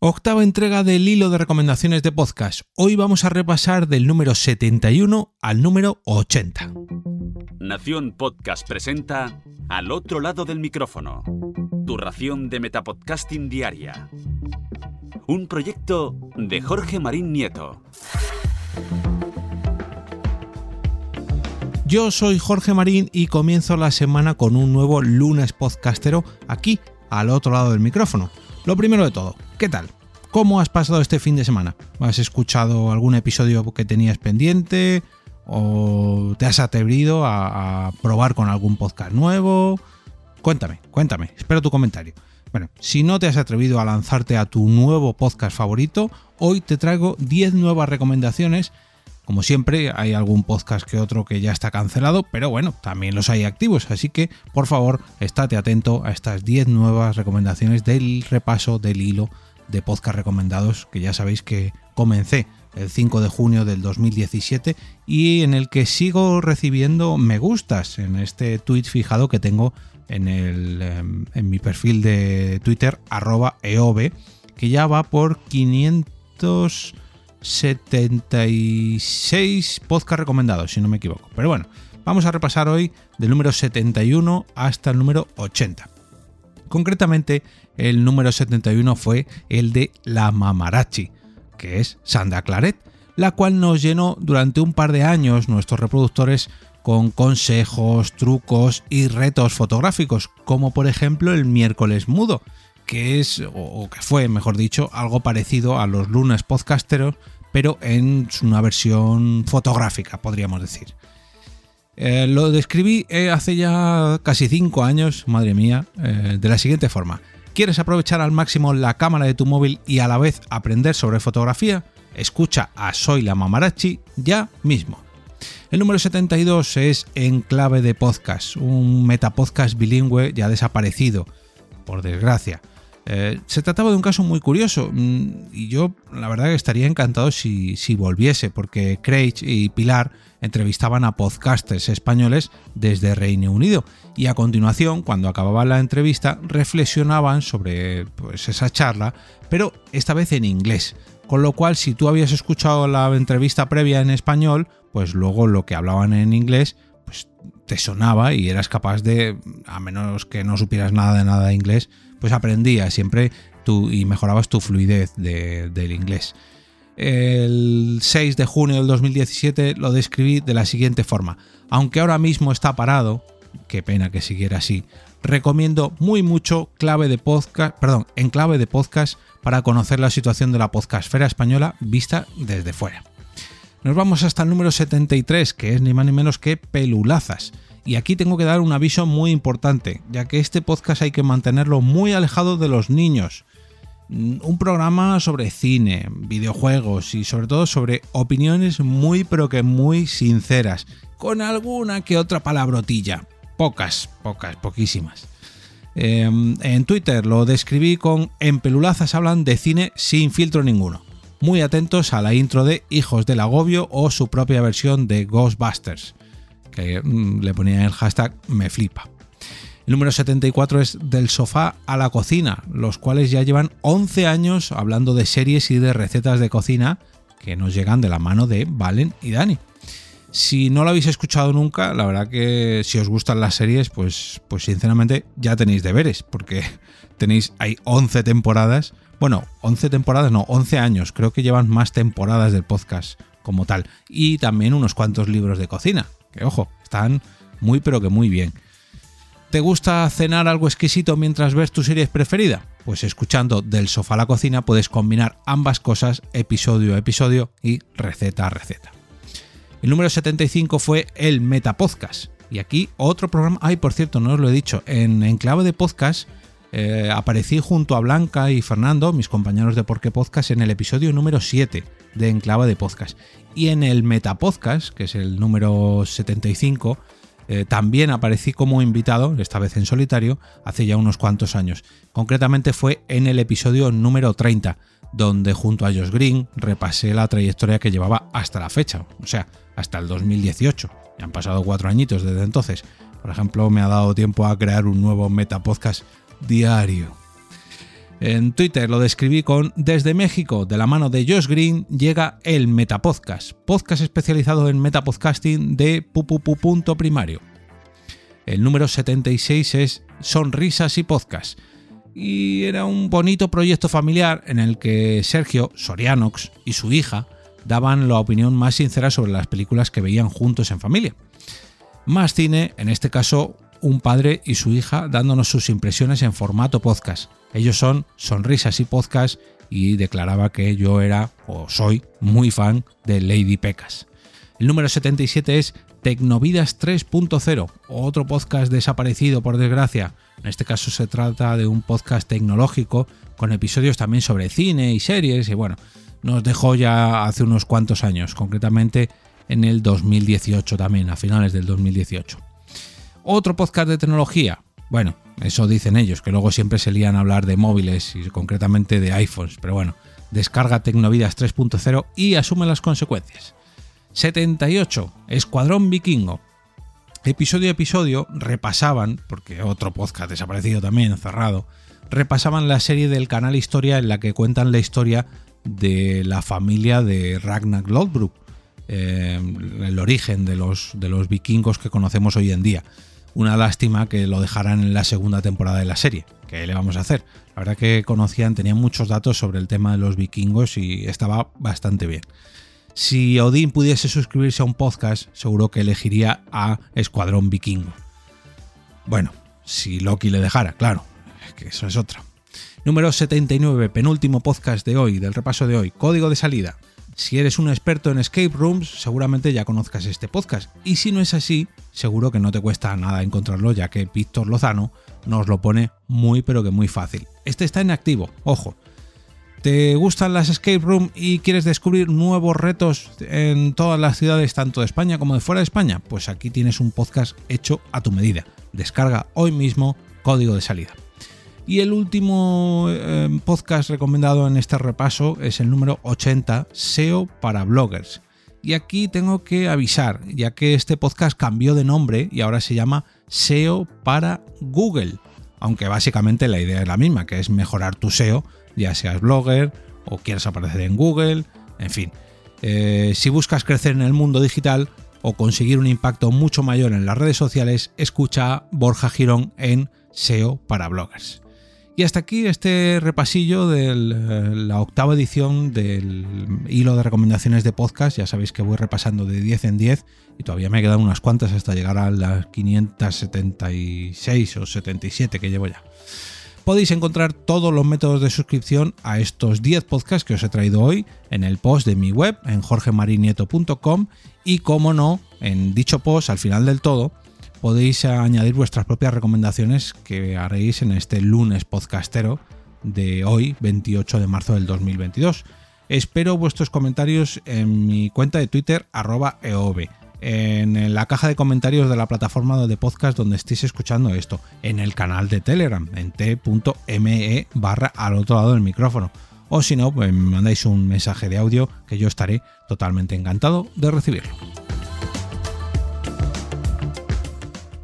Octava entrega del hilo de recomendaciones de podcast. Hoy vamos a repasar del número 71 al número 80. Nación Podcast presenta Al otro lado del micrófono. Tu ración de Metapodcasting Diaria. Un proyecto de Jorge Marín Nieto. Yo soy Jorge Marín y comienzo la semana con un nuevo lunes podcastero aquí, al otro lado del micrófono. Lo primero de todo, ¿qué tal? ¿Cómo has pasado este fin de semana? ¿Has escuchado algún episodio que tenías pendiente? ¿O te has atrevido a, probar con algún podcast nuevo? Cuéntame, cuéntame, espero tu comentario. Bueno, si no te has atrevido a lanzarte a tu nuevo podcast favorito, hoy te traigo 10 nuevas recomendaciones. Como siempre, hay algún podcast que otro que ya está cancelado, pero bueno, también los hay activos, así que por favor, estate atento a estas 10 nuevas recomendaciones del repaso del hilo de podcast recomendados que ya sabéis que comencé el 5 de junio del 2017 y en el que sigo recibiendo me gustas en este tweet fijado que tengo en, el, em, en mi perfil de Twitter arroba eov que ya va por 576 podcast recomendados si no me equivoco. Pero bueno vamos a repasar hoy del número 71 hasta el número 80 concretamente el número 71 fue el de La Mamarachi, que es Sandra Claret, la cual nos llenó durante un par de años nuestros reproductores con consejos, trucos y retos fotográficos, como por ejemplo el miércoles mudo, que es, o que fue, mejor dicho, algo parecido a los lunes podcasteros, pero en una versión fotográfica, podríamos decir. Eh, lo describí eh, hace ya casi 5 años, madre mía, eh, de la siguiente forma. ¿Quieres aprovechar al máximo la cámara de tu móvil y a la vez aprender sobre fotografía? Escucha a Soy la Mamarachi ya mismo. El número 72 es Enclave de Podcast, un metapodcast bilingüe ya desaparecido, por desgracia. Eh, se trataba de un caso muy curioso mm, y yo la verdad que estaría encantado si, si volviese, porque Craig y Pilar entrevistaban a podcasters españoles desde Reino Unido y a continuación, cuando acababa la entrevista, reflexionaban sobre pues, esa charla, pero esta vez en inglés. Con lo cual, si tú habías escuchado la entrevista previa en español, pues luego lo que hablaban en inglés, pues te sonaba y eras capaz de, a menos que no supieras nada de nada de inglés, pues aprendías siempre y mejorabas tu fluidez del inglés. El 6 de junio del 2017 lo describí de la siguiente forma. Aunque ahora mismo está parado, qué pena que siguiera así, recomiendo muy mucho clave de podcast, perdón, en clave de podcast para conocer la situación de la podcastfera española vista desde fuera. Nos vamos hasta el número 73, que es ni más ni menos que Pelulazas. Y aquí tengo que dar un aviso muy importante, ya que este podcast hay que mantenerlo muy alejado de los niños. Mm, un programa sobre cine, videojuegos y sobre todo sobre opiniones muy pero que muy sinceras, con alguna que otra palabrotilla. Pocas, pocas, poquísimas. Em, en Twitter lo describí con En pelulazas hablan de cine sin filtro ninguno. Muy atentos a la intro de Hijos del Agobio o su propia versión de Ghostbusters, que mm, le ponía el hashtag me flipa. El número 74 es Del sofá a la cocina, los cuales ya llevan 11 años hablando de series y de recetas de cocina que nos llegan de la mano de Valen y Dani. Si no lo habéis escuchado nunca, la verdad que si os gustan las series, pues, pues sinceramente ya tenéis deberes, porque tenéis, hay 11 temporadas, bueno, 11 temporadas, no, 11 años, creo que llevan más temporadas del podcast como tal, y también unos cuantos libros de cocina, que ojo, están muy pero que muy bien. ¿Te gusta cenar algo exquisito mientras ves tu serie preferida? Pues escuchando Del sofá a la cocina puedes combinar ambas cosas episodio a episodio y receta a receta. El número 75 fue el Metapodcast. Y aquí otro programa. Ay, por cierto, no os lo he dicho. En Enclave de Podcast eh, aparecí junto a Blanca y Fernando, mis compañeros de Porqué Podcast, en el episodio número 7 de Enclave de Podcast. Y en el Metapodcast, que es el número 75, eh, también aparecí como invitado, esta vez en solitario, hace ya unos cuantos años. Concretamente fue en el episodio número 30, donde junto a Josh Green repasé la trayectoria que llevaba hasta la fecha, o sea, hasta el 2018. Ya han pasado cuatro añitos desde entonces. Por ejemplo, me ha dado tiempo a crear un nuevo Metapodcast diario. En Twitter lo describí con Desde México, de la mano de Josh Green, llega el Metapodcast, podcast especializado en metapodcasting de pupupu. primario. El número 76 es Sonrisas y Podcast. Y era un bonito proyecto familiar en el que Sergio Sorianox y su hija daban la opinión más sincera sobre las películas que veían juntos en familia. Más cine, en este caso un padre y su hija dándonos sus impresiones en formato podcast. Ellos son Sonrisas y Podcast y declaraba que yo era o soy muy fan de Lady Pecas. El número 77 es Tecnovidas 3.0, otro podcast desaparecido por desgracia. En este caso se trata de un podcast tecnológico con episodios también sobre cine y series y bueno, nos dejó ya hace unos cuantos años, concretamente en el 2018 también, a finales del 2018. Otro podcast de tecnología, bueno, eso dicen ellos, que luego siempre se lían a hablar de móviles y concretamente de iPhones, pero bueno, descarga Tecnovidas 3.0 y asume las consecuencias. 78. Escuadrón Vikingo. Episodio a episodio repasaban, porque otro podcast desaparecido también, cerrado, repasaban la serie del canal Historia en la que cuentan la historia de la familia de Ragnar Lodbrok, eh, el origen de los, de los vikingos que conocemos hoy en día. Una lástima que lo dejaran en la segunda temporada de la serie. ¿Qué le vamos a hacer? La verdad que conocían, tenían muchos datos sobre el tema de los vikingos y estaba bastante bien. Si Odín pudiese suscribirse a un podcast, seguro que elegiría a Escuadrón Vikingo. Bueno, si Loki le dejara, claro, que eso es otra. Número 79, penúltimo podcast de hoy, del repaso de hoy, código de salida. Si eres un experto en escape rooms, seguramente ya conozcas este podcast. Y si no es así, seguro que no te cuesta nada encontrarlo, ya que Víctor Lozano nos lo pone muy pero que muy fácil. Este está en activo, ojo. ¿Te gustan las escape rooms y quieres descubrir nuevos retos en todas las ciudades, tanto de España como de fuera de España? Pues aquí tienes un podcast hecho a tu medida. Descarga hoy mismo código de salida. Y el último eh, podcast recomendado en este repaso es el número 80, SEO para bloggers. Y aquí tengo que avisar, ya que este podcast cambió de nombre y ahora se llama SEO para Google. Aunque básicamente la idea es la misma, que es mejorar tu SEO, ya seas blogger o quieras aparecer en Google, en fin. Eh, si buscas crecer en el mundo digital o conseguir un impacto mucho mayor en las redes sociales, escucha a Borja Girón en SEO para bloggers. Y hasta aquí este repasillo de la octava edición del hilo de recomendaciones de podcast. Ya sabéis que voy repasando de 10 en 10 y todavía me quedan unas cuantas hasta llegar a las 576 o 77 que llevo ya. Podéis encontrar todos los métodos de suscripción a estos 10 podcasts que os he traído hoy en el post de mi web en jorgemarinieto.com y como no, en dicho post al final del todo podéis añadir vuestras propias recomendaciones que haréis en este lunes podcastero de hoy, 28 de marzo del 2022. Espero vuestros comentarios en mi cuenta de Twitter, arroba eov, en la caja de comentarios de la plataforma de podcast donde estéis escuchando esto, en el canal de Telegram, en t.me barra al otro lado del micrófono. O si no, pues me mandáis un mensaje de audio que yo estaré totalmente encantado de recibirlo.